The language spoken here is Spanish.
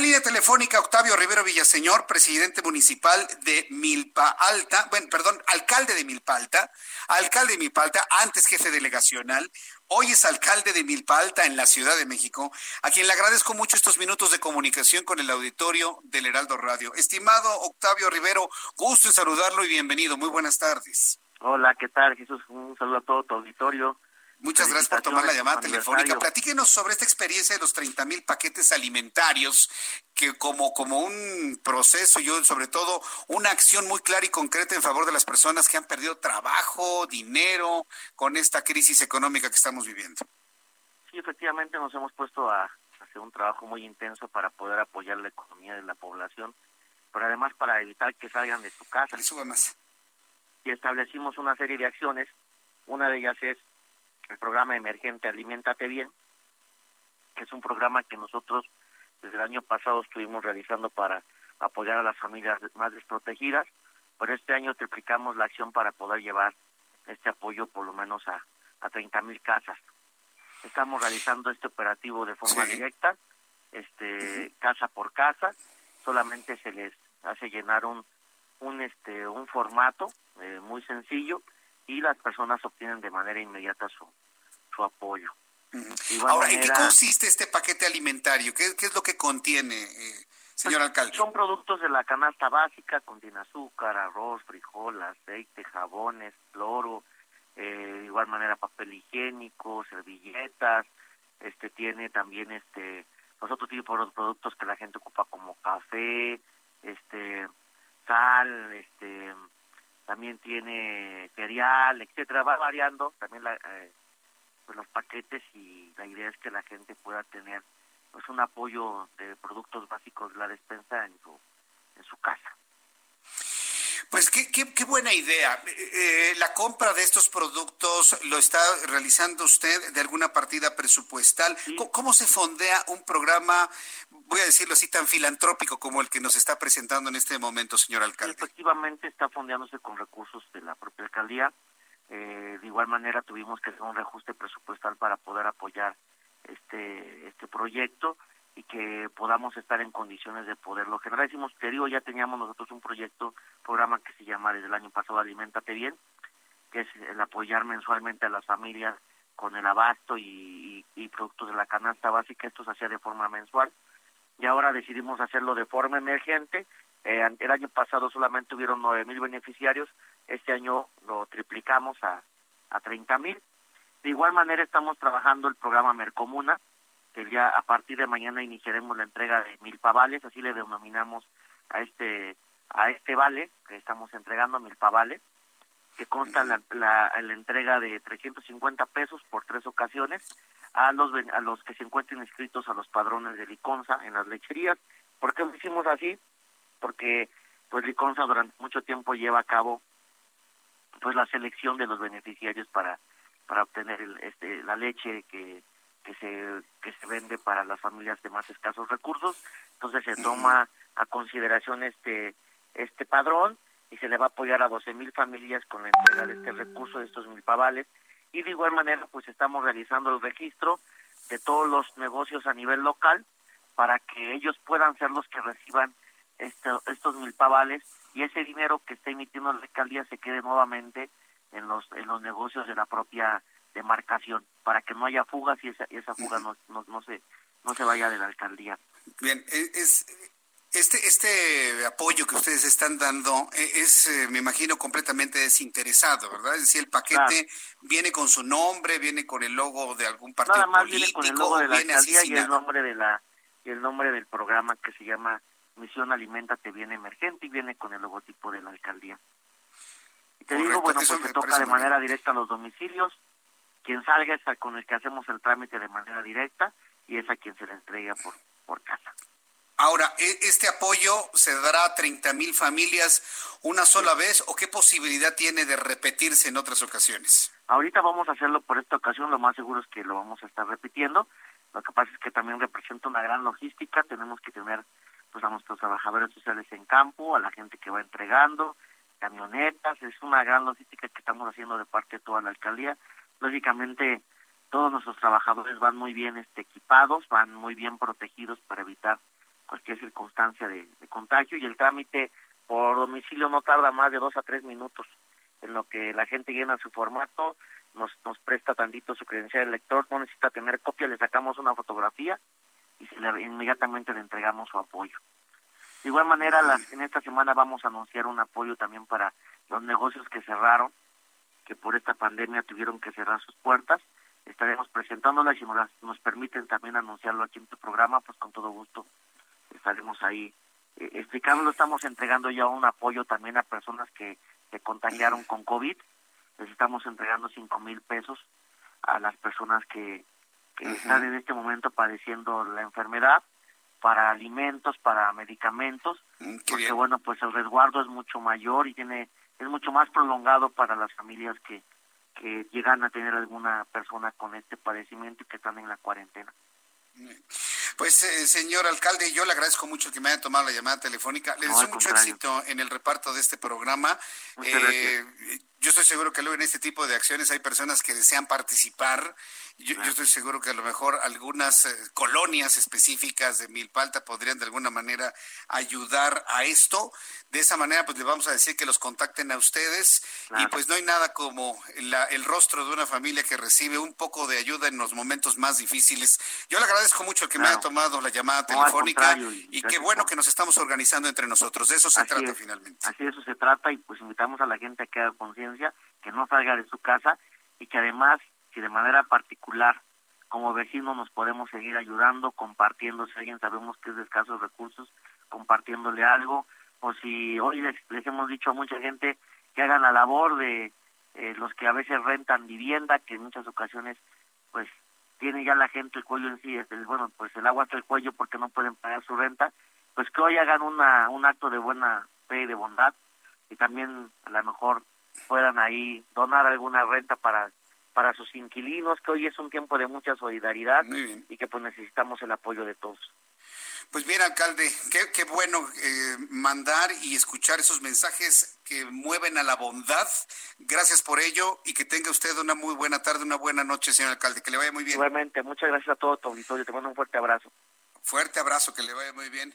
Línea telefónica, Octavio Rivero Villaseñor, presidente municipal de Milpa Alta, bueno, perdón, alcalde de Milpa Alta, alcalde de Milpa Alta, antes jefe delegacional, hoy es alcalde de Milpa Alta en la Ciudad de México, a quien le agradezco mucho estos minutos de comunicación con el auditorio del Heraldo Radio. Estimado Octavio Rivero, gusto en saludarlo y bienvenido. Muy buenas tardes. Hola, ¿qué tal, Jesús? Un saludo a todo tu auditorio. Muchas gracias por tomar la llamada telefónica. Platíquenos sobre esta experiencia de los 30 mil paquetes alimentarios, que como, como un proceso, yo sobre todo una acción muy clara y concreta en favor de las personas que han perdido trabajo, dinero, con esta crisis económica que estamos viviendo. Sí, efectivamente nos hemos puesto a hacer un trabajo muy intenso para poder apoyar la economía de la población, pero además para evitar que salgan de su casa. más. Y establecimos una serie de acciones. Una de ellas es el programa emergente Aliméntate Bien, que es un programa que nosotros desde el año pasado estuvimos realizando para apoyar a las familias más desprotegidas, pero este año triplicamos la acción para poder llevar este apoyo por lo menos a, a 30 mil casas. Estamos realizando este operativo de forma directa, este casa por casa, solamente se les hace llenar un un este un formato eh, muy sencillo y las personas obtienen de manera inmediata su, su apoyo. Ahora, ¿en qué consiste este paquete alimentario? ¿Qué, qué es lo que contiene, eh, señor pues, alcalde? Son productos de la canasta básica, contiene azúcar, arroz, frijol, aceite, jabones, cloro, eh, de igual manera papel higiénico, servilletas, este tiene también este los otros tipos de productos que la gente ocupa como café, este sal, este también tiene cereal, etcétera, va variando también la, eh, pues los paquetes y la idea es que la gente pueda tener pues un apoyo de productos básicos de la despensa en su casa. Pues qué, buena idea. Eh, eh, la compra de estos productos lo está realizando usted de alguna partida presupuestal. ¿Cómo, se fondea un programa, voy a decirlo así, tan filantrópico como el que nos está presentando en este momento, señor alcalde? Efectivamente está fondeándose con recursos de la propia alcaldía. Eh, de igual manera tuvimos que hacer un reajuste presupuestal para poder apoyar este este proyecto y que podamos estar en condiciones de poderlo generar. Decimos, te digo, ya teníamos nosotros un proyecto, programa que se llama desde el año pasado Alimentate Bien, que es el apoyar mensualmente a las familias con el abasto y, productos de la canasta básica, esto se hacía de forma mensual, y ahora decidimos hacerlo de forma emergente. Eh, el año pasado solamente hubieron nueve mil beneficiarios, este año lo triplicamos a, a 30 mil. De igual manera estamos trabajando el programa Mercomuna, que ya a partir de mañana iniciaremos la entrega de mil pavales, así le denominamos a este a este vale que estamos entregando, mil pavales, que consta la, la, la, entrega de 350 pesos por tres ocasiones a los a los que se encuentren inscritos a los padrones de Liconza en las lecherías. ¿Por qué lo hicimos así? Porque pues Liconza durante mucho tiempo lleva a cabo pues la selección de los beneficiarios para para obtener el, este la leche que que se que se vende para las familias de más escasos recursos entonces se toma a consideración este este padrón y se le va a apoyar a 12 mil familias con la entrega de este recurso de estos mil pavales. Y de igual manera pues estamos realizando el registro de todos los negocios a nivel local para que ellos puedan ser los que reciban estos mil pavales y ese dinero que está emitiendo la alcaldía se quede nuevamente en los en los negocios de la propia demarcación para que no haya fugas y esa, esa fuga no, no, no, se no se vaya de la alcaldía. Bien, e, es este este apoyo que ustedes están dando e, es, eh, me imagino, completamente desinteresado, ¿verdad? Es decir, el paquete viene con su nombre, viene con el logo de algún partido Nada más político, viene con el logo de la alcaldía y el nombre de la y el nombre del programa que se llama Misión Aliméntate Bien Emergente y viene con el logotipo de la alcaldía. Y te digo, bueno, pues se toca de manera directa a los domicilios, quien salga es con el que hacemos el trámite de manera directa y es a quien se le entrega por, por casa. Ahora, ¿e, ¿este apoyo se dará a 30 mil familias una sola vez o qué posibilidad tiene de repetirse en otras ocasiones? Ahorita vamos a hacerlo por esta ocasión, lo más seguro es que lo vamos a estar repitiendo. Lo que pasa es que también representa una gran logística, tenemos que tener pues a nuestros trabajadores sociales en campo, a la gente que va entregando, camionetas, es una gran logística que estamos haciendo de parte de toda la alcaldía. Lógicamente todos nuestros trabajadores van muy bien este, equipados, van muy bien protegidos para evitar cualquier circunstancia de, contagio y el trámite por domicilio no tarda más de dos a tres minutos en lo que la gente llena su formato, nos, nos presta tantito su credencial de lector, no necesita tener copia, le sacamos una fotografía y se le, inmediatamente le entregamos su apoyo. De igual manera, las, en esta semana vamos a anunciar un apoyo también para los negocios que cerraron, que por esta pandemia tuvieron que cerrar sus puertas. Estaremos presentándolas y nos, nos permiten también anunciarlo aquí en tu programa, pues con todo gusto estaremos ahí eh, explicando, estamos entregando ya un apoyo también a personas que se contagiaron con COVID, les estamos entregando cinco mil pesos a las personas que, que están en este momento padeciendo la enfermedad para alimentos, para medicamentos, mm, porque bueno, pues el resguardo es mucho mayor y tiene es mucho más prolongado para las familias que, que llegan a tener alguna persona con este padecimiento y que están en la cuarentena. Pues, eh, señor alcalde, yo le agradezco mucho que me haya tomado la llamada telefónica. Le deseo mucho éxito en el reparto de este programa. Eh, yo estoy seguro que luego en este tipo de acciones hay personas que desean participar yo, estoy seguro que a lo mejor algunas eh, colonias específicas de Milpalta podrían de alguna manera ayudar a esto. De esa manera, pues le vamos a decir que los contacten a ustedes y pues no hay nada como el rostro de una familia que recibe un poco de ayuda en los momentos más difíciles. Yo le agradezco mucho que me haya tomado la llamada telefónica y, qué bueno que nos estamos organizando entre nosotros. De eso se trata finalmente. Así de eso se trata y pues invitamos a la gente a que haga conciencia, que no salga de su casa y que además si de manera particular como vecinos nos podemos seguir ayudando, compartiendo, si alguien sabemos que es de escasos recursos, compartiéndole algo, o si hoy les, hemos dicho a mucha gente que hagan la labor de eh, los que a veces rentan vivienda, que en muchas ocasiones pues tiene ya la gente el cuello en sí, bueno, pues el agua hasta el cuello porque no pueden pagar su renta, pues que hoy hagan una, un acto de buena fe y de bondad y también a lo mejor puedan ahí donar alguna renta para para sus inquilinos, que hoy es un tiempo de mucha solidaridad y que pues necesitamos el apoyo de todos. Pues bien, alcalde, qué, bueno eh, mandar y escuchar esos mensajes que mueven a la bondad. Gracias por ello y que tenga usted una muy buena tarde, una buena noche, señor alcalde. Que le vaya muy bien. Igualmente, muchas gracias a todo tu auditorio. Te mando un fuerte abrazo. Fuerte abrazo, que le vaya muy bien.